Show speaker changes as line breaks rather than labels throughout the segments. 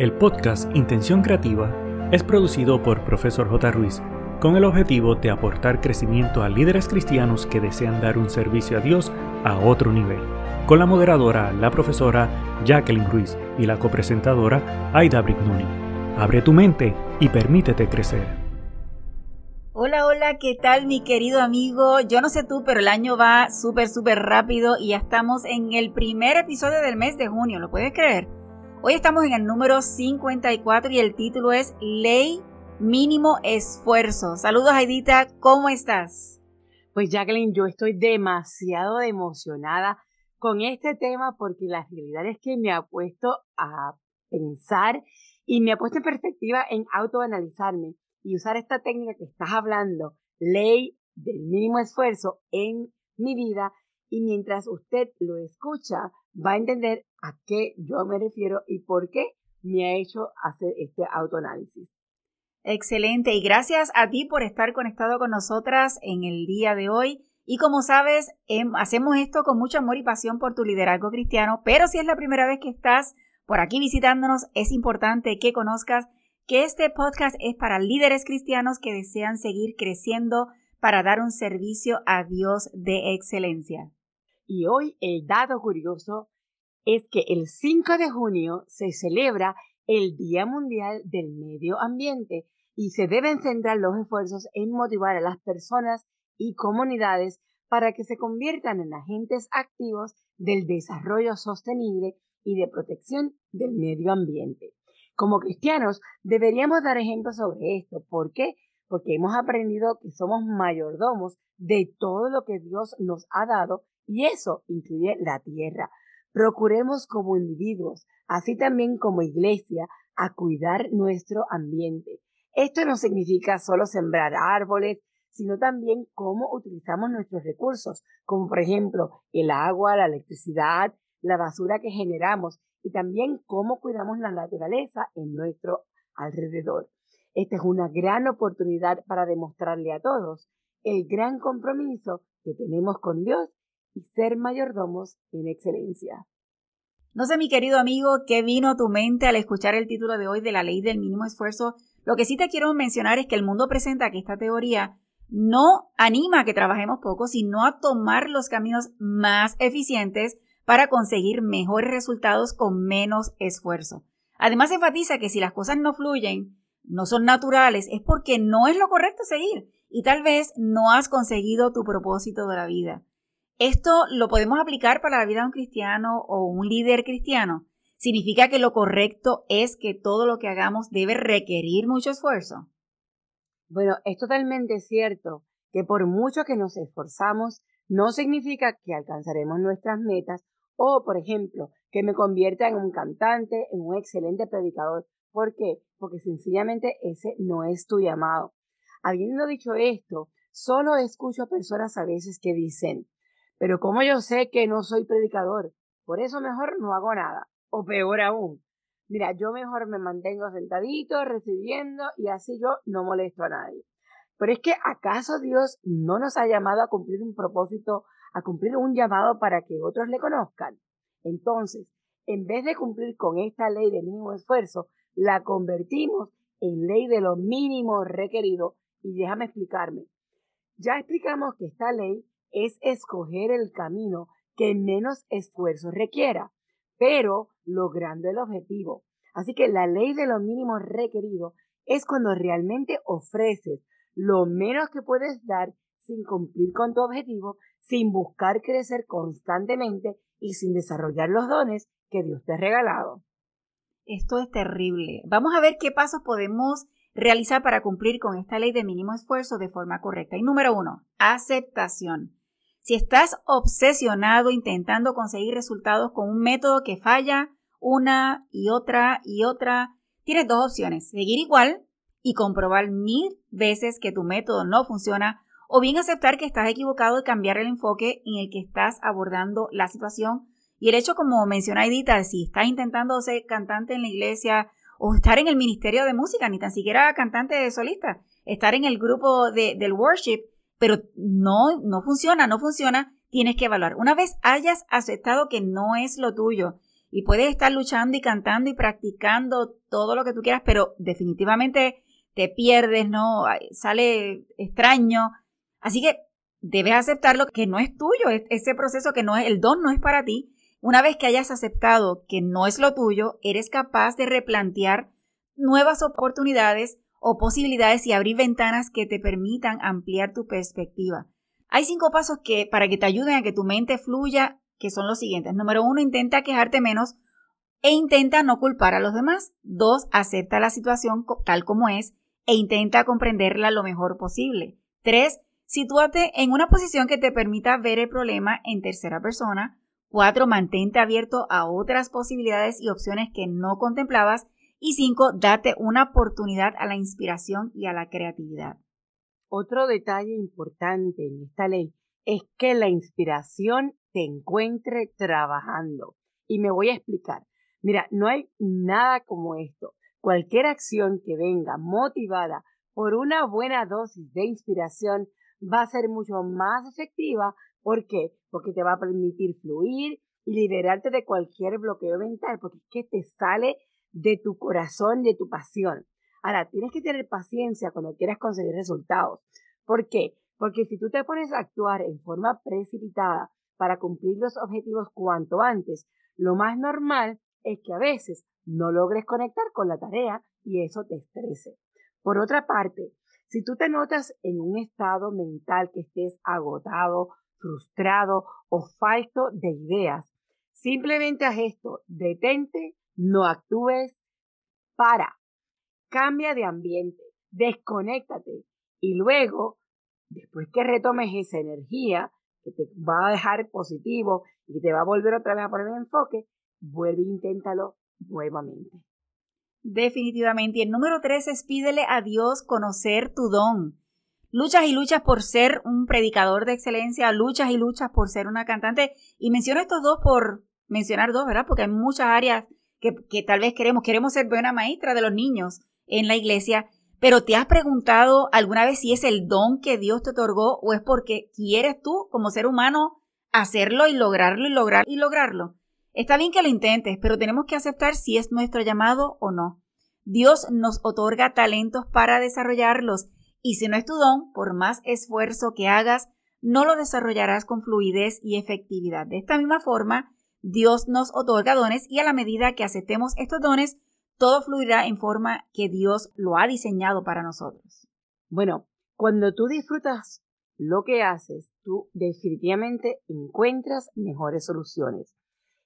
El podcast Intención Creativa es producido por Profesor J. Ruiz con el objetivo de aportar crecimiento a líderes cristianos que desean dar un servicio a Dios a otro nivel, con la moderadora, la profesora Jacqueline Ruiz y la copresentadora Aida Brignoni. Abre tu mente y permítete crecer.
Hola, hola, ¿qué tal mi querido amigo? Yo no sé tú, pero el año va súper, súper rápido y ya estamos en el primer episodio del mes de junio, ¿lo puedes creer? Hoy estamos en el número 54 y el título es Ley Mínimo Esfuerzo. Saludos, Aidita, ¿cómo estás?
Pues Jacqueline, yo estoy demasiado emocionada con este tema porque la realidad es que me ha puesto a pensar y me ha puesto en perspectiva en autoanalizarme y usar esta técnica que estás hablando, ley del mínimo esfuerzo en mi vida y mientras usted lo escucha, va a entender a qué yo me refiero y por qué me ha hecho hacer este autoanálisis.
Excelente y gracias a ti por estar conectado con nosotras en el día de hoy. Y como sabes, em, hacemos esto con mucho amor y pasión por tu liderazgo cristiano, pero si es la primera vez que estás por aquí visitándonos, es importante que conozcas que este podcast es para líderes cristianos que desean seguir creciendo para dar un servicio a Dios de excelencia.
Y hoy el dato curioso es que el 5 de junio se celebra el Día Mundial del Medio Ambiente y se deben centrar los esfuerzos en motivar a las personas y comunidades para que se conviertan en agentes activos del desarrollo sostenible y de protección del medio ambiente. Como cristianos deberíamos dar ejemplos sobre esto. ¿Por qué? Porque hemos aprendido que somos mayordomos de todo lo que Dios nos ha dado y eso incluye la tierra. Procuremos como individuos, así también como iglesia, a cuidar nuestro ambiente. Esto no significa solo sembrar árboles, sino también cómo utilizamos nuestros recursos, como por ejemplo el agua, la electricidad, la basura que generamos y también cómo cuidamos la naturaleza en nuestro alrededor. Esta es una gran oportunidad para demostrarle a todos el gran compromiso que tenemos con Dios y ser mayordomos en excelencia.
No sé, mi querido amigo, qué vino a tu mente al escuchar el título de hoy de la ley del mínimo esfuerzo. Lo que sí te quiero mencionar es que el mundo presenta que esta teoría no anima a que trabajemos poco, sino a tomar los caminos más eficientes para conseguir mejores resultados con menos esfuerzo. Además, enfatiza que si las cosas no fluyen, no son naturales, es porque no es lo correcto seguir y tal vez no has conseguido tu propósito de la vida. Esto lo podemos aplicar para la vida de un cristiano o un líder cristiano. ¿Significa que lo correcto es que todo lo que hagamos debe requerir mucho esfuerzo?
Bueno, es totalmente cierto que por mucho que nos esforzamos, no significa que alcanzaremos nuestras metas o, por ejemplo, que me convierta en un cantante, en un excelente predicador. ¿Por qué? Porque sencillamente ese no es tu llamado. Habiendo dicho esto, solo escucho a personas a veces que dicen, pero como yo sé que no soy predicador, por eso mejor no hago nada. O peor aún, mira, yo mejor me mantengo sentadito, recibiendo, y así yo no molesto a nadie. Pero es que ¿acaso Dios no nos ha llamado a cumplir un propósito, a cumplir un llamado para que otros le conozcan? Entonces, en vez de cumplir con esta ley de mínimo esfuerzo, la convertimos en ley de lo mínimo requerido. Y déjame explicarme. Ya explicamos que esta ley es escoger el camino que menos esfuerzo requiera, pero logrando el objetivo. Así que la ley de lo mínimo requerido es cuando realmente ofreces lo menos que puedes dar sin cumplir con tu objetivo, sin buscar crecer constantemente y sin desarrollar los dones que Dios te ha regalado.
Esto es terrible. Vamos a ver qué pasos podemos realizar para cumplir con esta ley de mínimo esfuerzo de forma correcta. Y número uno, aceptación. Si estás obsesionado intentando conseguir resultados con un método que falla una y otra y otra, tienes dos opciones, seguir igual y comprobar mil veces que tu método no funciona o bien aceptar que estás equivocado y cambiar el enfoque en el que estás abordando la situación. Y el hecho, como menciona Edita, si estás intentando ser cantante en la iglesia o estar en el ministerio de música, ni tan siquiera cantante de solista, estar en el grupo de, del worship, pero no, no funciona, no funciona, tienes que evaluar. Una vez hayas aceptado que no es lo tuyo y puedes estar luchando y cantando y practicando todo lo que tú quieras, pero definitivamente te pierdes, ¿no? Sale extraño. Así que debes aceptarlo que no es tuyo, ese proceso que no es, el don no es para ti. Una vez que hayas aceptado que no es lo tuyo, eres capaz de replantear nuevas oportunidades o posibilidades y abrir ventanas que te permitan ampliar tu perspectiva. Hay cinco pasos que para que te ayuden a que tu mente fluya, que son los siguientes. Número uno, intenta quejarte menos e intenta no culpar a los demás. Dos, acepta la situación tal como es e intenta comprenderla lo mejor posible. Tres, sitúate en una posición que te permita ver el problema en tercera persona. Cuatro, mantente abierto a otras posibilidades y opciones que no contemplabas. Y cinco, date una oportunidad a la inspiración y a la creatividad.
Otro detalle importante en esta ley es que la inspiración te encuentre trabajando. Y me voy a explicar. Mira, no hay nada como esto. Cualquier acción que venga motivada por una buena dosis de inspiración va a ser mucho más efectiva. ¿Por qué? Porque te va a permitir fluir y liberarte de cualquier bloqueo mental, porque es que te sale de tu corazón, de tu pasión. Ahora, tienes que tener paciencia cuando quieras conseguir resultados. ¿Por qué? Porque si tú te pones a actuar en forma precipitada para cumplir los objetivos cuanto antes, lo más normal es que a veces no logres conectar con la tarea y eso te estrese. Por otra parte, si tú te notas en un estado mental que estés agotado, frustrado o falto de ideas, simplemente haz esto, detente no actúes, para, cambia de ambiente, desconéctate y luego, después que retomes esa energía que te va a dejar positivo y te va a volver otra vez a poner en enfoque, vuelve e inténtalo nuevamente.
Definitivamente. Y el número tres es pídele a Dios conocer tu don. Luchas y luchas por ser un predicador de excelencia, luchas y luchas por ser una cantante. Y menciono estos dos por mencionar dos, ¿verdad? Porque hay muchas áreas que, tal vez queremos, queremos ser buena maestra de los niños en la iglesia, pero ¿te has preguntado alguna vez si es el don que Dios te otorgó o es porque quieres tú como ser humano hacerlo y lograrlo y lograr y lograrlo? Está bien que lo intentes, pero tenemos que aceptar si es nuestro llamado o no. Dios nos otorga talentos para desarrollarlos y si no es tu don, por más esfuerzo que hagas, no lo desarrollarás con fluidez y efectividad. De esta misma forma, Dios nos otorga dones y a la medida que aceptemos estos dones, todo fluirá en forma que Dios lo ha diseñado para nosotros.
Bueno, cuando tú disfrutas lo que haces, tú definitivamente encuentras mejores soluciones.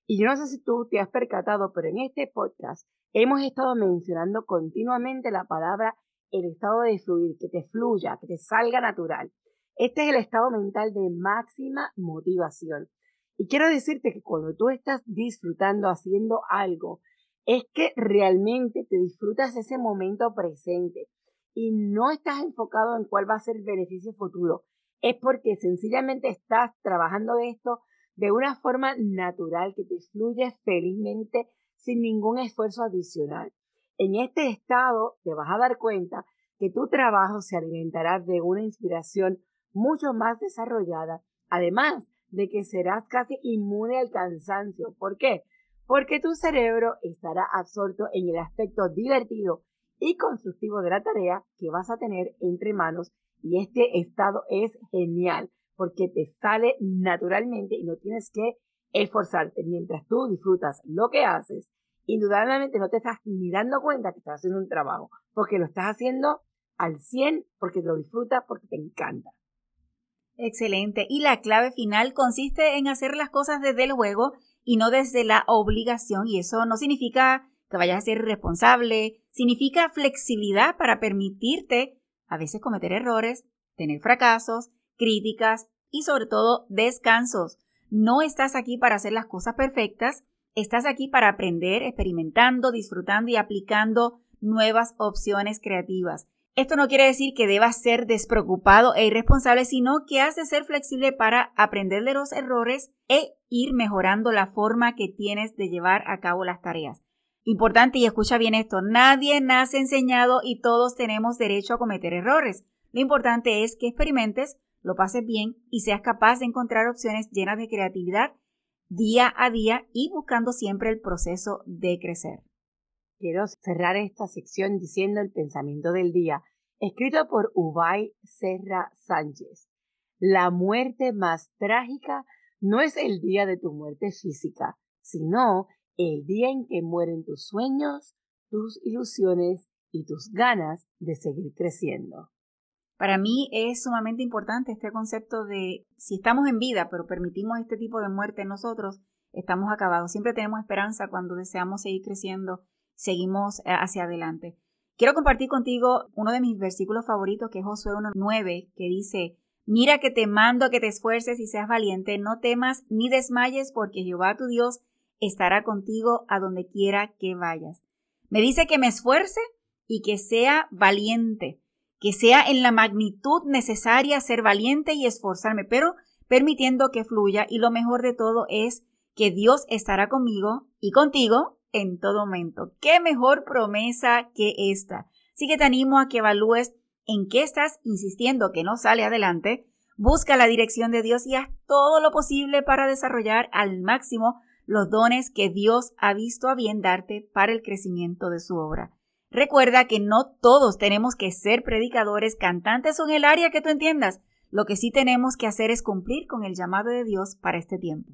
Y yo no sé si tú te has percatado, pero en este podcast hemos estado mencionando continuamente la palabra el estado de fluir, que te fluya, que te salga natural. Este es el estado mental de máxima motivación. Y quiero decirte que cuando tú estás disfrutando haciendo algo, es que realmente te disfrutas ese momento presente y no estás enfocado en cuál va a ser el beneficio futuro. Es porque sencillamente estás trabajando esto de una forma natural que te fluye felizmente sin ningún esfuerzo adicional. En este estado te vas a dar cuenta que tu trabajo se alimentará de una inspiración mucho más desarrollada, además de que serás casi inmune al cansancio. ¿Por qué? Porque tu cerebro estará absorto en el aspecto divertido y constructivo de la tarea que vas a tener entre manos y este estado es genial porque te sale naturalmente y no tienes que esforzarte mientras tú disfrutas lo que haces. Indudablemente no te estás ni dando cuenta que estás haciendo un trabajo porque lo estás haciendo al 100 porque lo disfrutas porque te encanta.
Excelente. Y la clave final consiste en hacer las cosas desde el juego y no desde la obligación. Y eso no significa que vayas a ser responsable, significa flexibilidad para permitirte a veces cometer errores, tener fracasos, críticas y sobre todo descansos. No estás aquí para hacer las cosas perfectas, estás aquí para aprender, experimentando, disfrutando y aplicando nuevas opciones creativas. Esto no quiere decir que debas ser despreocupado e irresponsable, sino que has de ser flexible para aprender de los errores e ir mejorando la forma que tienes de llevar a cabo las tareas. Importante y escucha bien esto, nadie nace enseñado y todos tenemos derecho a cometer errores. Lo importante es que experimentes, lo pases bien y seas capaz de encontrar opciones llenas de creatividad día a día y buscando siempre el proceso de crecer.
Quiero cerrar esta sección diciendo el pensamiento del día, escrito por Ubay Serra Sánchez. La muerte más trágica no es el día de tu muerte física, sino el día en que mueren tus sueños, tus ilusiones y tus ganas de seguir creciendo.
Para mí es sumamente importante este concepto de si estamos en vida, pero permitimos este tipo de muerte en nosotros, estamos acabados. Siempre tenemos esperanza cuando deseamos seguir creciendo, seguimos eh, hacia adelante. Quiero compartir contigo uno de mis versículos favoritos, que es Josué 1.9, que dice, Mira que te mando a que te esfuerces y seas valiente, no temas ni desmayes, porque Jehová tu Dios estará contigo a donde quiera que vayas. Me dice que me esfuerce y que sea valiente que sea en la magnitud necesaria ser valiente y esforzarme, pero permitiendo que fluya y lo mejor de todo es que Dios estará conmigo y contigo en todo momento. ¿Qué mejor promesa que esta? Así que te animo a que evalúes en qué estás insistiendo que no sale adelante, busca la dirección de Dios y haz todo lo posible para desarrollar al máximo los dones que Dios ha visto a bien darte para el crecimiento de su obra. Recuerda que no todos tenemos que ser predicadores, cantantes o en el área que tú entiendas. Lo que sí tenemos que hacer es cumplir con el llamado de Dios para este tiempo.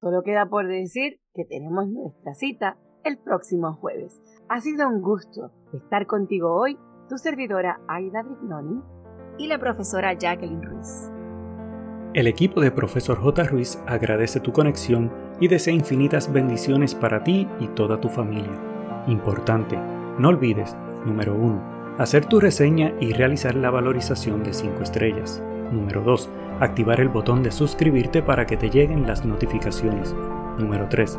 Solo queda por decir que tenemos nuestra cita el próximo jueves. Ha sido un gusto estar contigo hoy, tu servidora Aida Brignoni
y la profesora Jacqueline Ruiz.
El equipo de Profesor J. Ruiz agradece tu conexión y desea infinitas bendiciones para ti y toda tu familia. Importante no olvides, número 1, hacer tu reseña y realizar la valorización de 5 estrellas. Número 2, activar el botón de suscribirte para que te lleguen las notificaciones. Número 3,